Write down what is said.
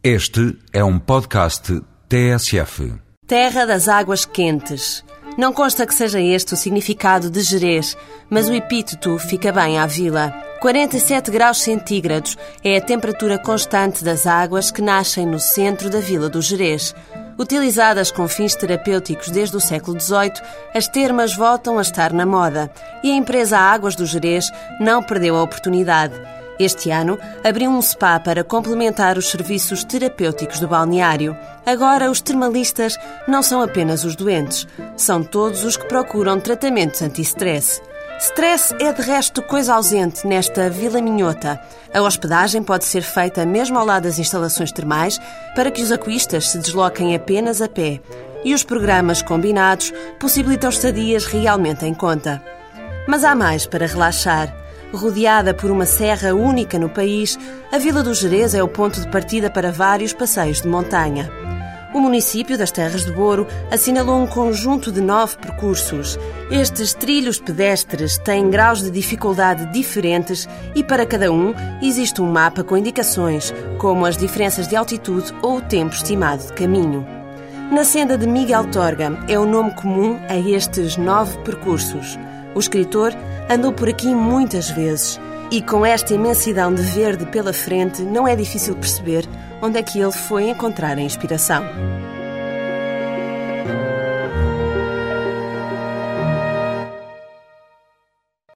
Este é um podcast TSF. Terra das Águas Quentes. Não consta que seja este o significado de Jerez, mas o epíteto fica bem à vila. 47 graus centígrados é a temperatura constante das águas que nascem no centro da vila do Jerez. Utilizadas com fins terapêuticos desde o século XVIII, as termas voltam a estar na moda e a empresa Águas do Jerez não perdeu a oportunidade. Este ano abriu um spa para complementar os serviços terapêuticos do balneário. Agora, os termalistas não são apenas os doentes, são todos os que procuram tratamentos anti-stress. Stress é de resto coisa ausente nesta Vila Minhota. A hospedagem pode ser feita mesmo ao lado das instalações termais para que os aquistas se desloquem apenas a pé. E os programas combinados possibilitam estadias realmente em conta. Mas há mais para relaxar. Rodeada por uma serra única no país, a Vila do Jerez é o ponto de partida para vários passeios de montanha. O município das Terras de Boro assinalou um conjunto de nove percursos. Estes trilhos pedestres têm graus de dificuldade diferentes e para cada um existe um mapa com indicações, como as diferenças de altitude ou o tempo estimado de caminho. Na senda de Miguel Torga é o nome comum a estes nove percursos. O escritor andou por aqui muitas vezes e com esta imensidão de verde pela frente não é difícil perceber onde é que ele foi encontrar a inspiração.